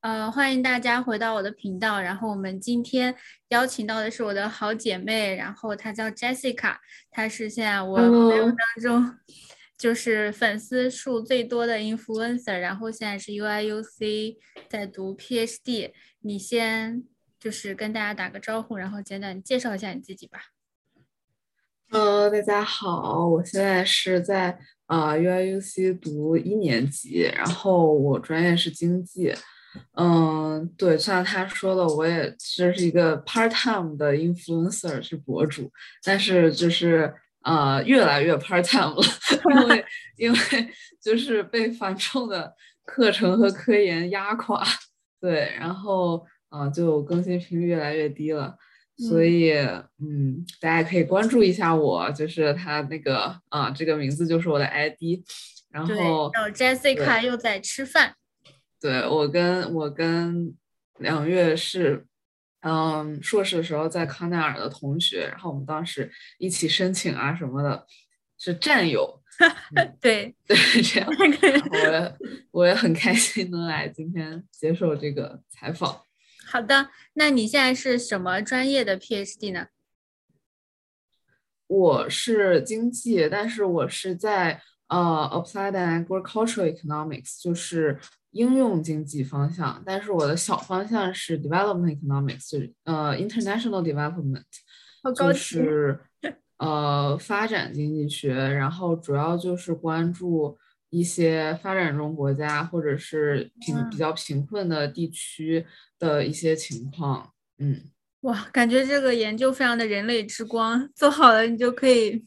呃，欢迎大家回到我的频道。然后我们今天邀请到的是我的好姐妹，然后她叫 Jessica，她是现在我朋友当中就是粉丝数最多的 influencer，然后现在是 UIUC 在读 PhD。你先就是跟大家打个招呼，然后简短介绍一下你自己吧。Hello，大家好，我现在是在啊 UIUC 读一年级，然后我专业是经济。嗯，对，像他说的，我也这是一个 part time 的 influencer 是博主，但是就是呃越来越 part time 了，因为 因为就是被繁重的课程和科研压垮，对，然后啊就更新频率越来越低了，所以嗯大家可以关注一下我，就是他那个啊这个名字就是我的 ID，然后 Jessica 又在吃饭。对我跟我跟梁月是，嗯，硕士的时候在康奈尔的同学，然后我们当时一起申请啊什么的，是战友。对对，这样，我也我也很开心能来今天接受这个采访。好的，那你现在是什么专业的 PhD 呢？我是经济，但是我是在呃 Applied Agricultural Economics，就是。应用经济方向，但是我的小方向是 development economics，就是呃 international development，就是呃发展经济学，然后主要就是关注一些发展中国家或者是贫比较贫困的地区的一些情况。嗯，哇，感觉这个研究非常的人类之光，做好了你就可以。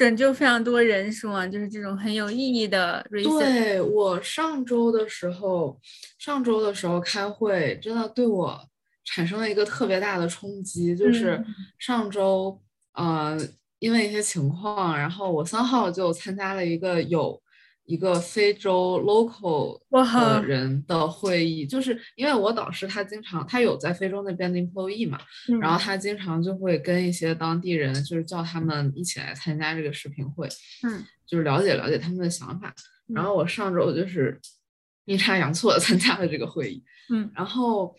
拯救非常多人是吗？就是这种很有意义的。对我上周的时候，上周的时候开会，真的对我产生了一个特别大的冲击。就是上周，呃，因为一些情况，然后我三号就参加了一个有。一个非洲 local 的人的会议，就是因为我导师他经常他有在非洲那边的 employee 嘛，然后他经常就会跟一些当地人，就是叫他们一起来参加这个视频会，嗯，就是了解了解他们的想法。然后我上周就是阴差阳错的参加了这个会议，嗯，然后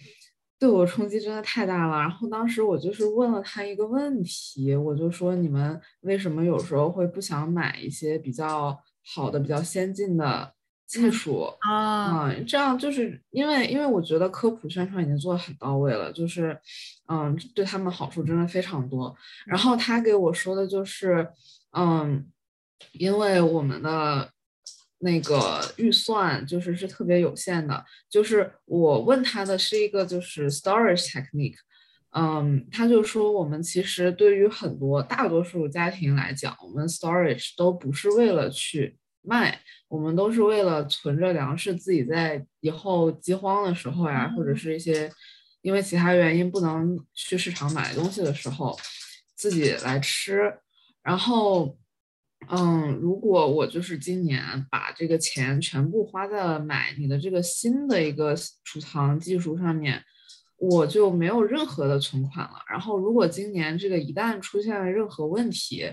对我冲击真的太大了。然后当时我就是问了他一个问题，我就说你们为什么有时候会不想买一些比较。好的，比较先进的技术啊，这样就是因为，因为我觉得科普宣传已经做的很到位了，就是，嗯，对他们好处真的非常多。然后他给我说的就是，嗯，因为我们的那个预算就是是特别有限的，就是我问他的是一个就是 storage technique。嗯，他就说我们其实对于很多大多数家庭来讲，我们 storage 都不是为了去卖，我们都是为了存着粮食，自己在以后饥荒的时候呀，或者是一些因为其他原因不能去市场买东西的时候，自己来吃。然后，嗯，如果我就是今年把这个钱全部花在了买你的这个新的一个储藏技术上面。我就没有任何的存款了。然后，如果今年这个一旦出现了任何问题，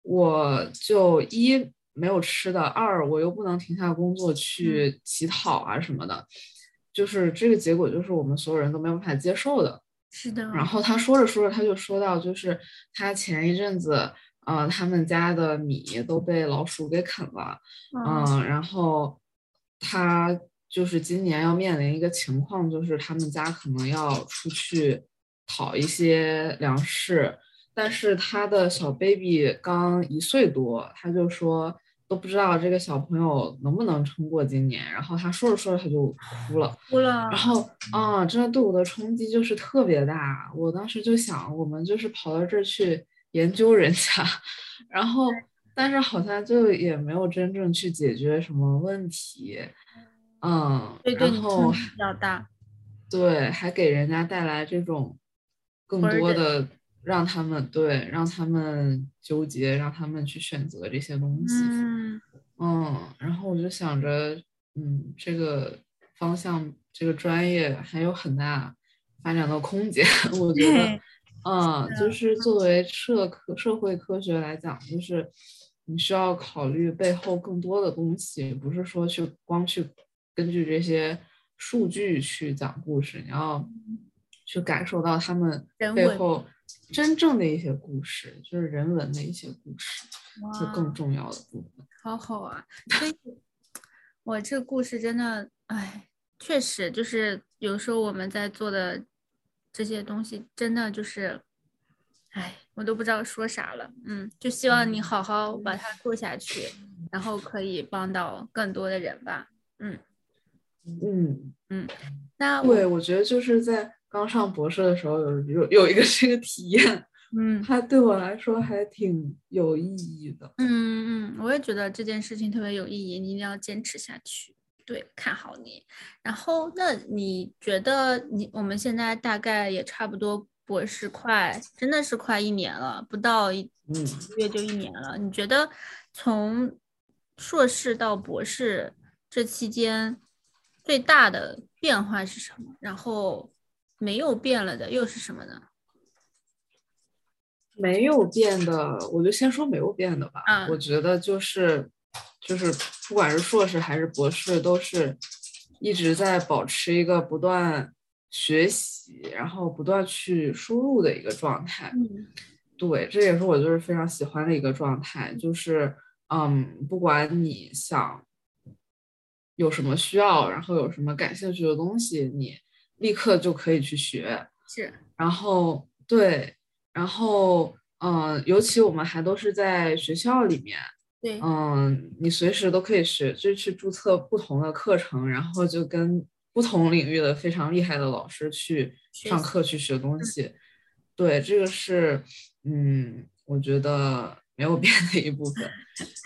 我就一没有吃的，二我又不能停下工作去乞讨啊什么的，就是这个结果就是我们所有人都没有办法接受的。是的。然后他说着说着，他就说到，就是他前一阵子，呃，他们家的米都被老鼠给啃了，嗯，然后他。就是今年要面临一个情况，就是他们家可能要出去讨一些粮食，但是他的小 baby 刚一岁多，他就说都不知道这个小朋友能不能撑过今年。然后他说着说着他就哭了，哭了。然后啊，真的对我的冲击就是特别大。我当时就想，我们就是跑到这儿去研究人家，然后但是好像就也没有真正去解决什么问题。嗯，然后比较大，对，还给人家带来这种更多的让他们对让他们纠结，让他们去选择这些东西。嗯嗯，然后我就想着，嗯，这个方向这个专业还有很大发展的空间。我觉得，嗯，就是作为社科社会科学来讲，就是你需要考虑背后更多的东西，不是说去光去。根据这些数据去讲故事，你要去感受到他们人背后真正的一些故事，就是人文的一些故事，是更重要的部分。好好啊，所以，我这故事真的，哎，确实就是有时候我们在做的这些东西，真的就是，哎，我都不知道说啥了。嗯，就希望你好好把它做下去，然后可以帮到更多的人吧。嗯，嗯嗯，那我，对，我觉得就是在刚上博士的时候有有有一个这个体验，嗯它对我来说还挺有意义的。嗯嗯，我也觉得这件事情特别有意义，你一定要坚持下去。对，看好你。然后，那你觉得你我们现在大概也差不多博士快，真的是快一年了，不到一嗯，一个月就一年了。你觉得从硕士到博士这期间最大的变化是什么？然后没有变了的又是什么呢？没有变的，我就先说没有变的吧。嗯我觉得就是就是不管是硕士还是博士，都是一直在保持一个不断学习，然后不断去输入的一个状态。嗯对，这也是我就是非常喜欢的一个状态，就是嗯，不管你想有什么需要，然后有什么感兴趣的东西，你立刻就可以去学。是，然后对，然后嗯，尤其我们还都是在学校里面，对，嗯，你随时都可以学，就去注册不同的课程，然后就跟不同领域的非常厉害的老师去上课去学东西。对，这个是嗯，我觉得没有 变的一部分。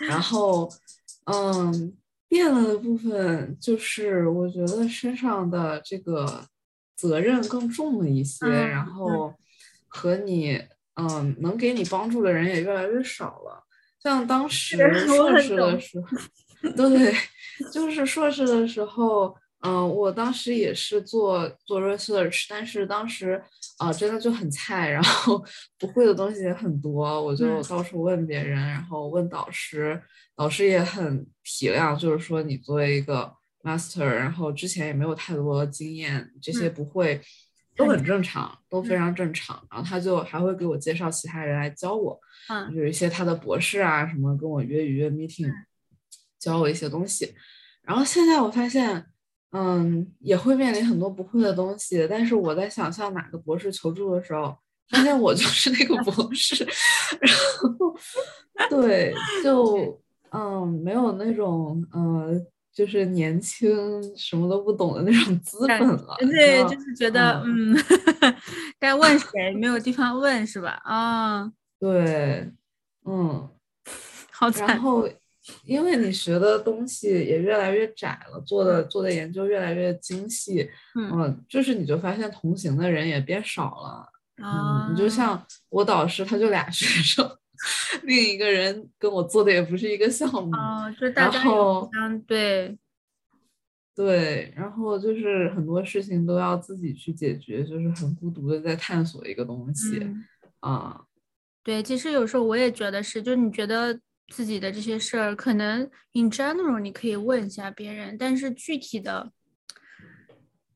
然后嗯，变了的部分就是我觉得身上的这个责任更重了一些，嗯然后和你嗯能给你帮助的人也越来越少了。像当时硕士的时候，对，就是硕士的时候，嗯、我当时也是做做 research，但是当时啊、真的就很菜，然后不会的东西也很多，我就嗯到处问别人，然后问导师，导师也很体谅，就是说你作为一个 master，然后之前也没有太多经验，这些嗯不会。都很很正常，都非嗯常正常。然后他就还会给我介绍其他人来教我，嗯有一些他的博士啊什么跟我约一约 meeting，教我一些东西。然后现在我发现，嗯，也会面临很多不会的东西，但是我在想向哪个博士求助的时候，发现我就是那个博士，然后对，就嗯，没有那种呃，就是年轻什么都不懂的那种资本了。对，就是觉得嗯，该问谁没有地方问是吧？啊，对，嗯。好惨然。后，因为你学的东西也越来越窄了，做的做的研究越来越精细，嗯。嗯，就是你就发现同行的人也变少了，啊，嗯，你就像我导师他就俩 学生，另一个人跟我做的也不是一个项目，哦，就大然家对，对，然后就是很多事情都要自己去解决，就是很孤独的在探索一个东西嗯，啊，对，其实有时候我也觉得是，就是你觉得自己的这些事儿，可能 in general 你可以问一下别人，但是具体的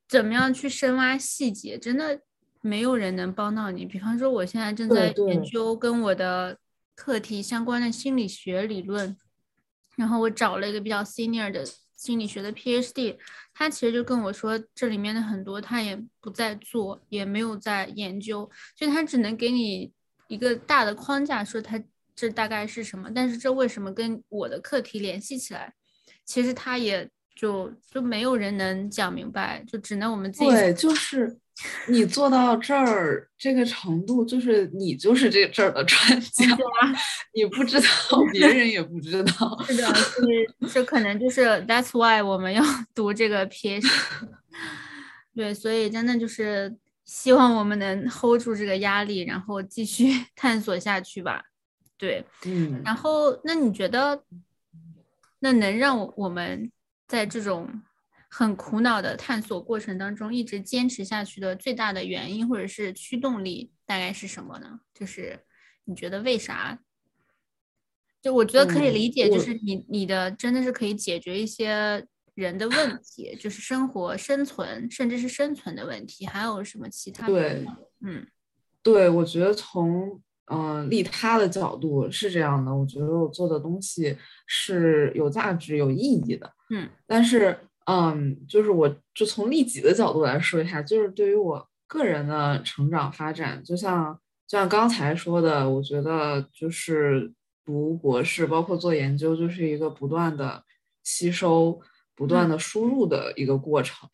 怎么样去深挖细节，真的没有人能帮到你。比方说，我现在正在研究跟我的课题相关的心理学理论，然后我找了一个比较 senior 的心理学的 PhD，他其实就跟我说，这里面的很多他也不在做，也没有在研究，就他只能给你一个大的框架，说它这大概是什么，但是这为什么跟我的课题联系起来，其实他也就就没有人能讲明白，就只能我们自己对，就是你做到这儿这个程度，就是你就是这这儿的专 家，你不知道，别人也不知道。是的，这可能就是 that's why 我们要读这个 PhD。对，所以真的就是希望我们能 hold 住这个压力，然后继续探索下去吧。对，嗯，然后那你觉得，那能让我我们在这种很苦恼的探索过程当中一直坚持下去的最大的原因或者是驱动力大概是什么呢？就是你觉得为啥？就我觉得可以嗯理解，就是你你的真的是可以解决一些人的问题，就是生活生存，甚至是生存的问题，还有什么其他？对，嗯，对，我觉得从嗯利他的角度是这样的，我觉得我做的东西是有价值、有意义的。嗯，但是嗯，就是我就从利己的角度来说一下，就是对于我个人的成长发展，就像就像刚才说的，我觉得就是读博士，包括做研究，就是一个不断的吸收、不断的输入的一个过程。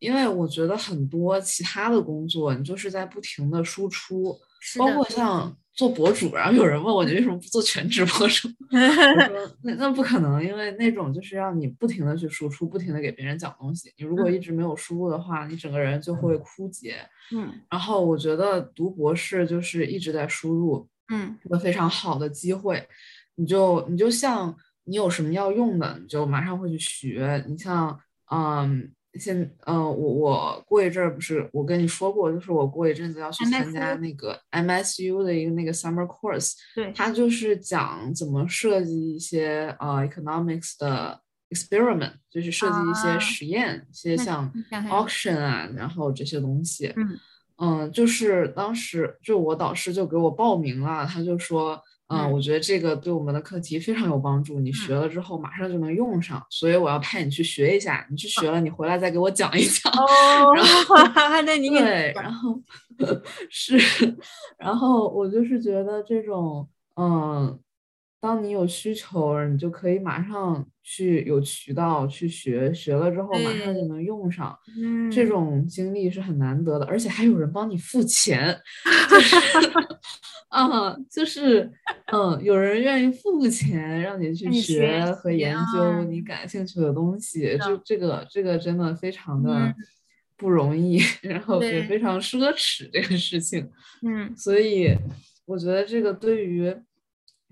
因为我觉得很多其他的工作，你就是在不停的输出，包括像做博主。然后有人问我，你为什么不做全职博主？我说那那不可能，因为那种就是让你不停的去输出，不停的给别人讲东西。你如果一直没有输入的话，你整个人就会枯竭。嗯。然后我觉得读博士就是一直在输入，嗯，一个非常好的机会。你就你就像你有什么要用的，你就马上会去学。你像嗯。现嗯，我我过一阵儿不是我跟你说过，就是我过一阵子要去参加那个 MSU 的一个那个 summer course，对，它就是讲怎么设计一些呃 economics 的 experiment，就是设计一些实验，一些像 auction 啊，然后这些东西，嗯。嗯，就是当时就我导师就给我报名了，他就说。嗯，我觉得这个对我们的课题非常有帮助。你学了之后马上就能用上，所以我要派你去学一下。你去学了，你回来再给我讲一讲。哦，然后那你对，然后 是，然后我就是觉得这种，嗯，当你有需求，你就可以马上去有渠道去学，学了之后马上就能用上。嗯，这种经历是很难得的，而且还有人帮你付钱。啊，就是，嗯，有人愿意付钱让你去学和研究你感兴趣的东西，就这个，这个真的非常的不容易，然后也非常奢侈这个事情。嗯，所以我觉得这个对于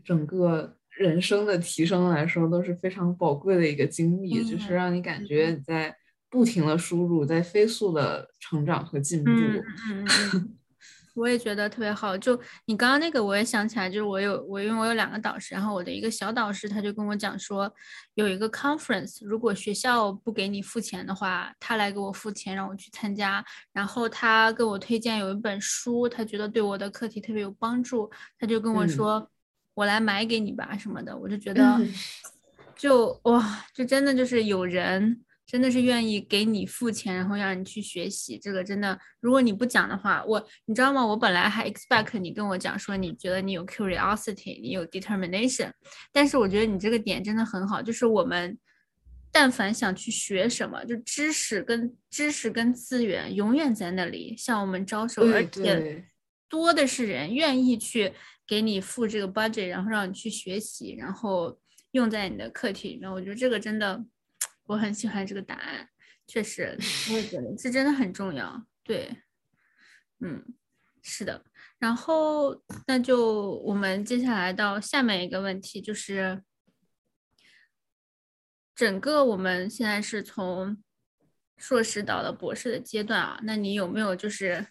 整个人生的提升来说都是非常宝贵的一个经历，就是让你感觉你在不停的输入，在飞速的成长和进步。嗯嗯。我也觉得特别好，就你刚刚那个，我也想起来，就是我有我，因为我有两个导师，然后我的一个小导师他就跟我讲说，有一个 conference，如果学校不给你付钱的话，他来给我付钱让我去参加，然后他跟我推荐有一本书，他觉得对我的课题特别有帮助，他就跟我说，我来买给你吧什么的，我就觉得，就哇，就真的就是有人。真的是愿意给你付钱，然后让你去学习，这个真的，如果你不讲的话，我你知道吗？我本来还 expect 你跟我讲说，你觉得你有 curiosity，你有 determination，但是我觉得你这个点真的很好，就是我们但凡想去学什么，就知识跟知识跟资源永远在那里向我们招手，而且多的是人愿意去给你付这个 budget，然后让你去学习，然后用在你的课题里面。我觉得这个真的。我很喜欢这个答案，确实，我也觉得这真的很重要。对，嗯，是的。然后，那就我们接下来到下面一个问题，就是整个我们现在是从硕士到了博士的阶段啊，那你有没有就是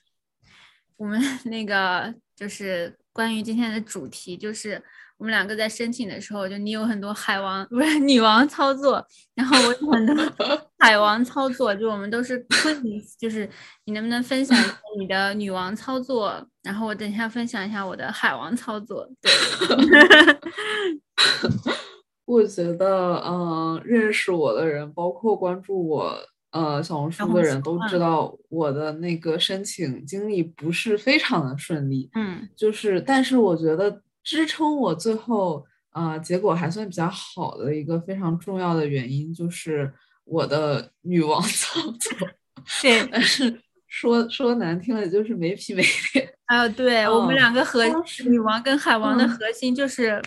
我们 那个就是关于今天的主题，就是。我们两个在申请的时候，就你有很多海王不是女王操作，然后我有很多 海王操作，就我们都是 queen，就是你能不能分享一下你的女王操作，然后我等一下分享一下我的海王操作。对，我觉得，嗯，认识我的人，包括关注我呃小红书的人都知道我的那个申请经历不是非常的顺利。嗯，就是，但是我觉得。支撑我最后呃结果还算比较好的一个非常重要的原因，就是我的女王 操作。对，但是说说难听了，就是没皮没脸。啊，对我们两个核女王跟海王的核心就是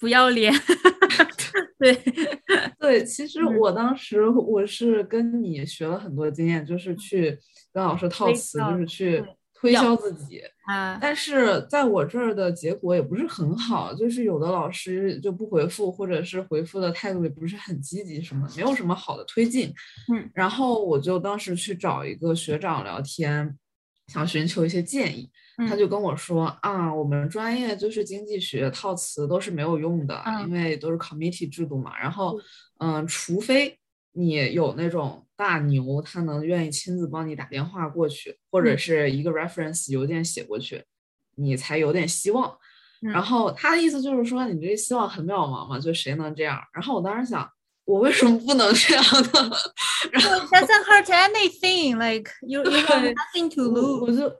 不要脸。对。对，其实我当时我是跟你学了很多经验，就是去跟老师套词，就是去。推销自己。啊，但是在我这儿的结果也不是很好，就是有的老师就不回复，或者是回复的态度也不是很积极，什么没有什么好的推进。嗯，然后我就当时去找一个学长聊天，想寻求一些建议，他就跟我说啊，我们专业就是经济学套词都是没有用的，因为都是 committee 制度嘛。然后，嗯，除非。你有那种大牛，他能愿意亲自帮你打电话过去，或者是一个 reference 邮件写过去，你才有点希望。然后他的意思就是说，你这个希望很渺茫嘛，就谁能这样？然后我当时想，我为什么不能这样呢？然后 doesn't hurt anything, like you you have nothing to lose。我就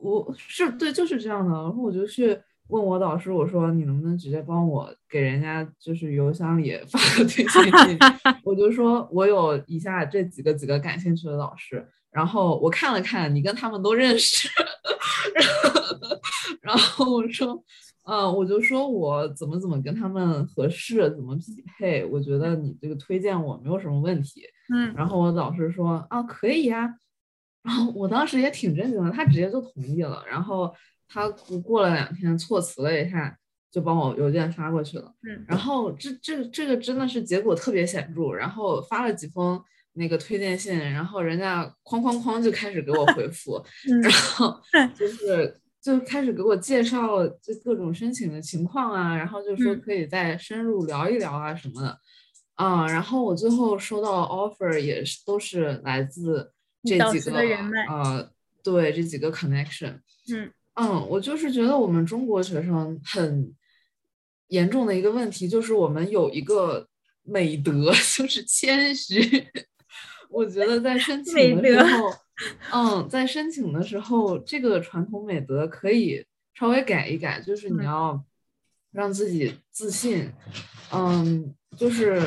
我是对，就是这样的。然后我就去问我导师，我说你能不能直接帮我给人家就是邮箱里发个推荐信？我就说我有以下这几个几个感兴趣的老师，然后我看了看，你跟他们都认识，然后我说。嗯，我就说我怎么怎么跟他们合适，怎么匹配？我觉得你这个推荐我没有什么问题。嗯，然后我导师说啊，可以呀。然后我当时也挺震惊的，他直接就同意了。然后他过了两天措辞了一下，就帮我邮件发过去了。嗯，然后这这这个真的是结果特别显著。然后发了几封那个推荐信，然后人家哐哐哐就开始给我回复，然后就是。就开始给我介绍就各种申请的情况啊，然后就说可以再深入聊一聊啊什么的，啊，然后我最后收到 offer 也是都是来自这几个呃，对这几个 connection，嗯。嗯，我就是觉得我们中国学生很严重的一个问题就是我们有一个美德 就是谦虚，我觉得在申 请的时候。嗯，在申请的时候，这个传统美德可以稍微改一改，就是你要让自己自信。嗯，就是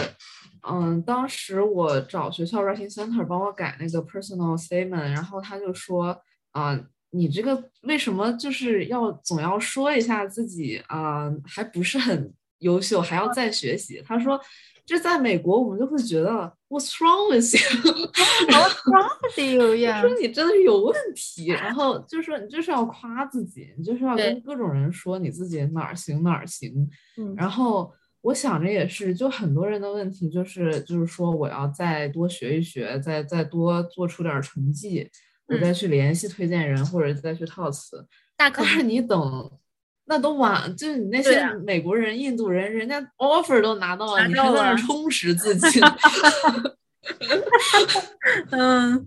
嗯，当时我找学校 writing center 帮我改那个 personal statement，然后他就说啊，你这个为什么就是要总要说一下自己啊，还不是很优秀，还要再学习？他说。这在美国，我们就会觉得 What's wrong with you？What's wrong with you？呀，说你真的是有问题。然后就说你就是要夸自己，你就是要跟各种人说你自己哪儿行哪儿行。嗯。然后我想着也是，就很多人的问题就是就是说我要再多学一学，再再多做出点成绩，我再去联系推荐人或者再去套词。大可是你等。那都晚，就是你那些美国人、印度人，人家 offer 都拿到了，你还在那充实自 己。嗯，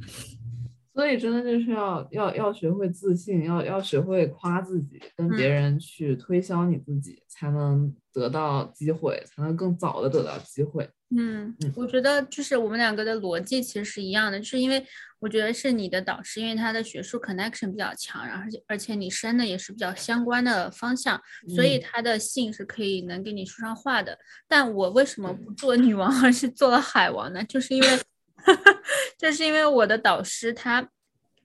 所以真的就是要要要学会自信，要要学会夸自己，跟别人去推销你自己，才能得到机会，才能更早的得到机会。嗯，我觉得就是我们两个的逻辑其实是一样的，就是因为我觉得是你的导师，因为他的学术 connection 比较强，然后而且而且你申的也是比较相关的方向，所以他的信是可以能给你说上话的。但我为什么不做女王，而是做了海王呢？就是因为，就是因为我的导师他，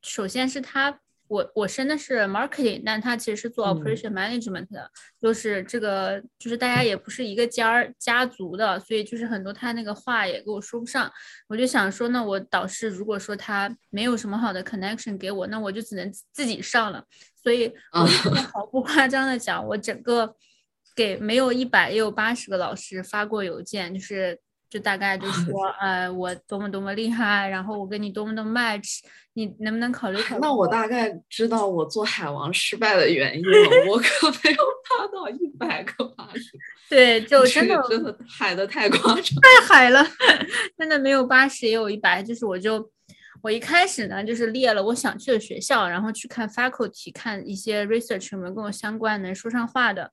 首先是他。我我申的是 marketing，但他其实是做 operation management 的，就是这个就是大家也不是一个家儿家族的，所以就是很多他那个话也给我说不上。我就想说，那我导师如果说他没有什么好的 connection 给我，那我就只能自己上了。所以 我毫不夸张的讲，我整个给没有一百也有八十个老师发过邮件，就是。就大概就说，呃，我多么多么厉害，然后我跟你多么的 match，你能不能考虑考虑？那我大概知道我做海王失败的原因了，我可没有达到一百个八十。对，就真的真的海的太夸张，太海了，真的没有八十也有一百。就是我就我一开始呢，就是列了我想去的学校，然后去看 faculty，看一些 research 有没有跟我相关能说上话的。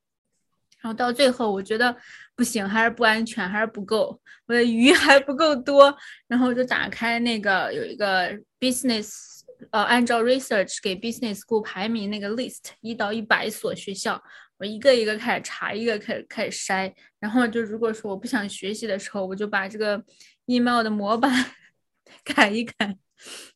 然后到最后，我觉得不行，还是不安全，还是不够，我的鱼 还不够多。然后就打开那个有一个 business，呃，按照 research 给 business school 排名那个 list，一到一百所学校，我一个一个开始查，一个开始开始筛。然后就如果说我不想学习的时候，我就把这个 email 的模板 改一改。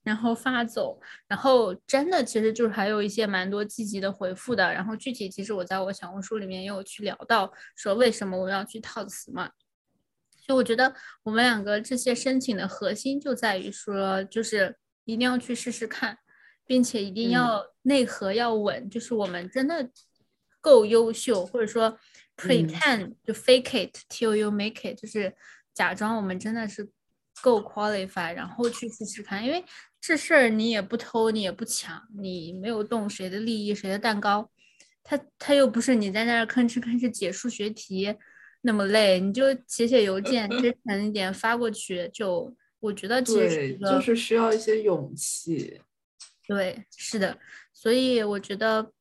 然后发走，然后真的其实就是还有一些蛮多积极的回复的。然后具体其实我在我小红书里面也有去聊到，说为什么我要去套词嘛。所以我觉得我们两个这些申请的核心就在于说，就是一定要去试试看，并且一定要内核要稳，就是我们真的够优秀，或者说 pretend 就 fake it till you make it，就是假装我们真的是。够 qualify，然后去试试看，因为这事儿你也不偷，你也不抢，你没有动谁的利益，谁的蛋糕，他他又不是你在那儿吭哧吭哧解数学题那么累，你就写写邮件，真 诚一点发过去就我觉得其实对，就是需要一些勇气。对，是的，所以我觉得，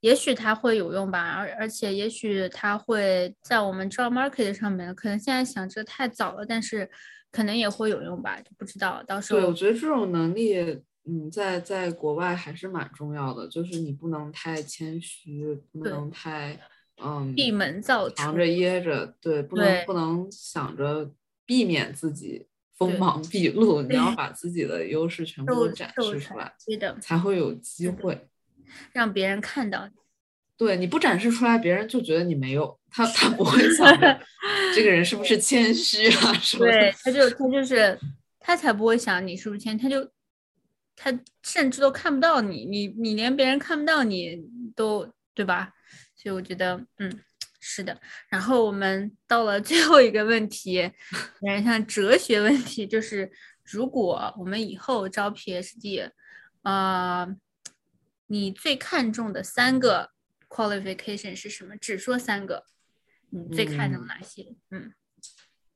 也许它会有用吧，而而且也许它会在我们 job market 上面，可能现在想这太早了，但是可能也会有用吧，就不知道到时候。对，我觉得这种能力，嗯，在在国外还是蛮重要的，就是你不能太谦虚，不能太嗯闭门造车，藏着掖着，对，不能不能想着避免自己。锋芒毕露，你要把自己的优势全部都展示出来，对的，才会有机会让别人看到。对，你不展示出来，别人就觉得你没有他，他不会 想这个人是不是谦虚啊？对，他就他就是他才不会想你是不是谦，他就他甚至都看不到你，你你连别人看不到你都对吧？所以我觉得，嗯。是的，然后我们到了最后一个问题，有点像哲学问题，就是如果我们以后招 PhD，呃，你最看重的三个 qualification 是什么？只说三个，你最看重哪些？嗯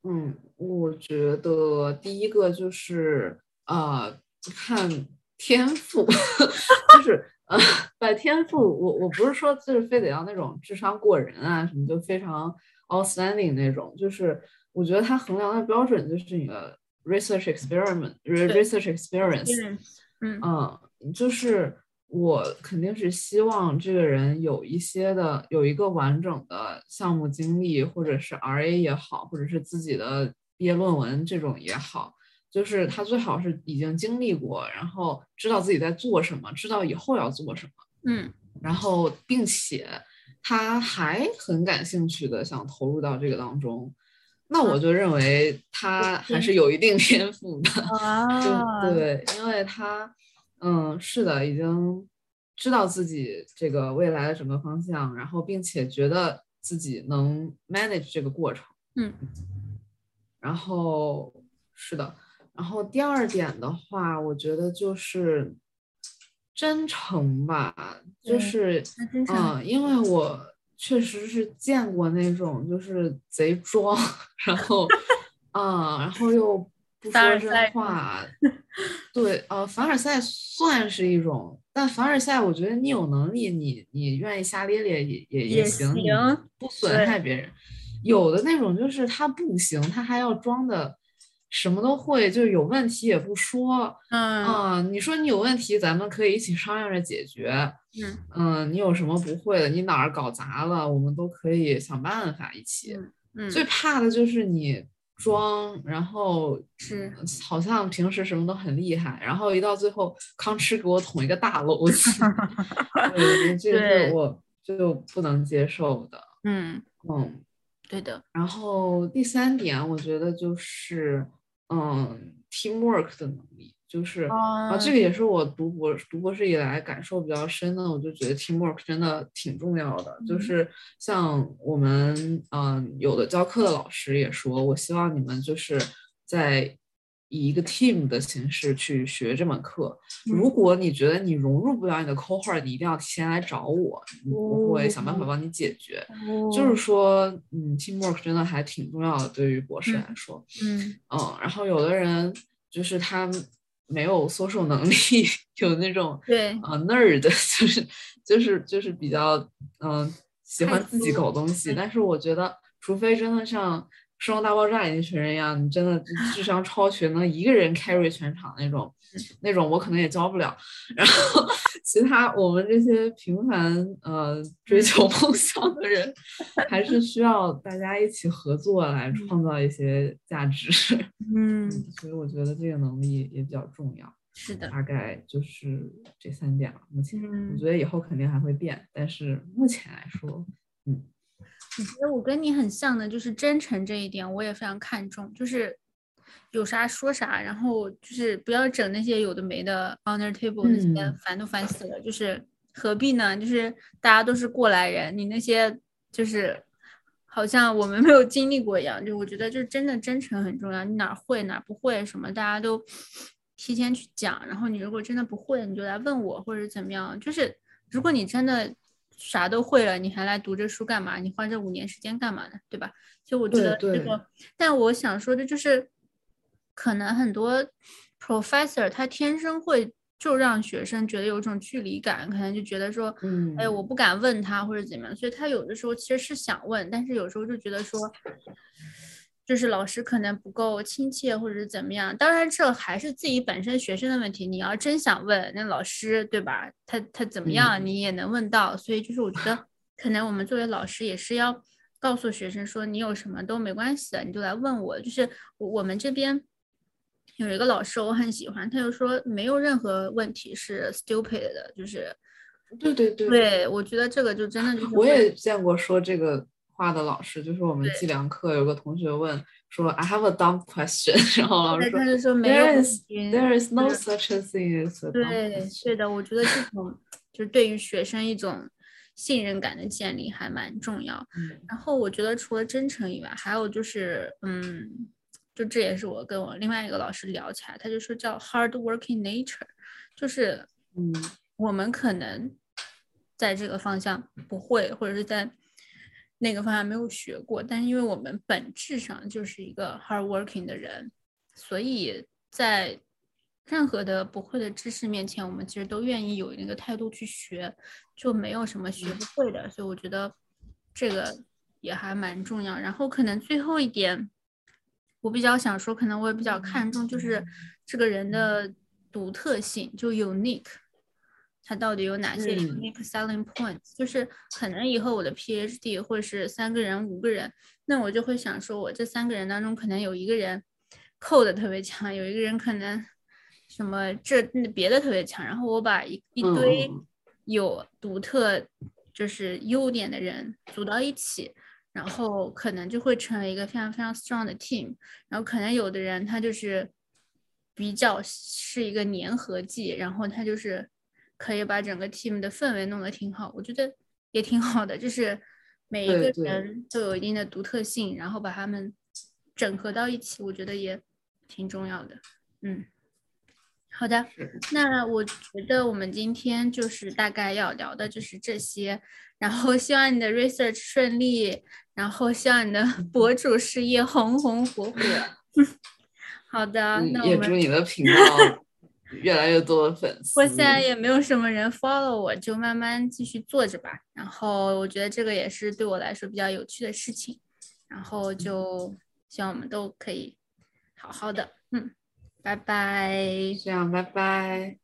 嗯，我觉得第一个就是呃，看天赋，就是。呃，把天赋，我我不是说就是非得要那种智商过人啊，什么就非常 outstanding 那种，就是我觉得它衡量的标准就是你的 research experiment，research experience，嗯嗯，就是我肯定是希望这个人有一些的有一个完整的项目经历，或者是 RA 也好，或者是自己的毕业论文这种也好。就是他最好是已经经历过，然后知道自己在做什么，知道以后要做什么，嗯，然后并且他还很感兴趣的想投入到这个当中，那我就认为他还是有一定天赋的，对对，因为他，嗯，是的，已经知道自己这个未来的整个方向，然后并且觉得自己能 manage 这个过程，嗯，然后是的。然后第二点的话，我觉得就是真诚吧，就是嗯，因为我确实是见过那种就是贼装，然后 嗯，然后又不说真话，对，呃，凡尔赛算是一种，但凡尔赛，我觉得你有能力，你你愿意瞎咧咧也也也行，不损害别人。有的那种就是他不行，他还要装的。什么都会，就是有问题也不说，嗯啊，你说你有问题，咱们可以一起商量着解决，嗯嗯，你有什么不会的，你哪儿搞砸了，我们都可以想办法一起。嗯，最怕的就是你装，然后是好像平时什么都很厉害，然后一到最后康哧给我捅一个大篓子，这个是我就不能接受的。嗯嗯，对的。然后第三点，我觉得就是。嗯，teamwork 的能力就是啊，这个也是我读博读博士以来感受比较深的。我就觉得 teamwork 真的挺重要的。就是像我们嗯，有的教课的老师也说，我希望你们就是在。以一个 team 的形式去学这门课。如果你觉得你融入不了你的 cohort，你一定要提前来找我，我会想办法帮你解决。就是说，嗯，teamwork 真的还挺重要的，对于博士来说。嗯嗯，然后有的人就是他没有 social 能力，有那种对啊 nerd，就是就是就是比较嗯喜欢自己搞东西。但是我觉得，除非真的像。生活大爆炸那群人一样，你真的智商超群，能一个人 carry 全场那种，那种我可能也教不了。然后其他我们这些平凡呃追求梦想的人，还是需要大家一起合作来创造一些价值。嗯，所以我觉得这个能力也比较重要。是的，大概就是这三点了。目前我觉得以后肯定还会变，但是目前来说，嗯。我觉得我跟你很像的，就是真诚这一点，我也非常看重。就是有啥说啥，然后就是不要整那些有的没的，on the table 那些，烦都烦死了。就是何必呢？就是大家都是过来人，你那些就是好像我们没有经历过一样。就我觉得，就是真的真诚很重要。你哪会哪不会什么，大家都提前去讲。然后你如果真的不会，你就来问我或者怎么样。就是如果你真的。啥都会了，你还来读这书干嘛？你花这五年时间干嘛呢？对吧？所以我觉得这个，但我想说的就是，可能很多 professor 他天生会就让学生觉得有种距离感，可能就觉得说，嗯，哎，我不敢问他或者怎么样，所以他有的时候其实是想问，但是有时候就觉得说，就是老师可能不够亲切或者是怎么样。当然，这还是自己本身学生的问题。你要真想问那老师，对吧？他他怎么样，你也能问到。所以就是我觉得，可能我们作为老师也是要告诉学生说，你有什么都没关系的，你就来问我。就是我们这边。有一个老师我很喜欢，他就说没有任何问题是 stupid 的，就是对对对，对我觉得这个就真的就是我也见过说这个话的老师，就是我们计量课有个同学问说 I have a dumb question，然后老师他就说没有 There is there is no such a thing as a 对是的，我觉得这种就是对于学生一种信任感的建立还蛮重要。然后我觉得除了真诚以外，还有就是嗯。就这也是我跟我另外一个老师聊起来，他就说叫 hard working nature，就是嗯，我们可能在这个方向不会，或者是在那个方向没有学过，但是因为我们本质上就是一个 hard working 的人，所以在任何的不会的知识面前，我们其实都愿意有那个态度去学，就没有什么学不会的。所以我觉得这个也还蛮重要。然后可能最后一点。我比较想说，可能我也比较看重，就是这个人的独特性，就 unique，他到底有哪些 unique selling points？就是可能以后我的 PhD 或是三个人、五个人，那我就会想说，我这三个人当中，可能有一个人 code 特别强，有一个人可能什么这别的特别强，然后我把一一堆有独特就是优点的人组到一起。然后可能就会成为一个非常非常 strong 的 team，然后可能有的人他就是比较是一个粘合剂，然后他就是可以把整个 team 的氛围弄得挺好，我觉得也挺好的，就是每一个人都有一定的独特性，然后把他们整合到一起，我觉得也挺重要的。嗯，好的，那我觉得我们今天就是大概要聊的就是这些。然后希望你的 research 顺利，然后希望你的博主事业红红火火。好的，那也祝你的频道 越来越多的粉丝。我现在也没有什么人 follow 我，就慢慢继续做着吧。然后我觉得这个也是对我来说比较有趣的事情。然后就希望我们都可以好好的。嗯，拜拜。这样，拜拜。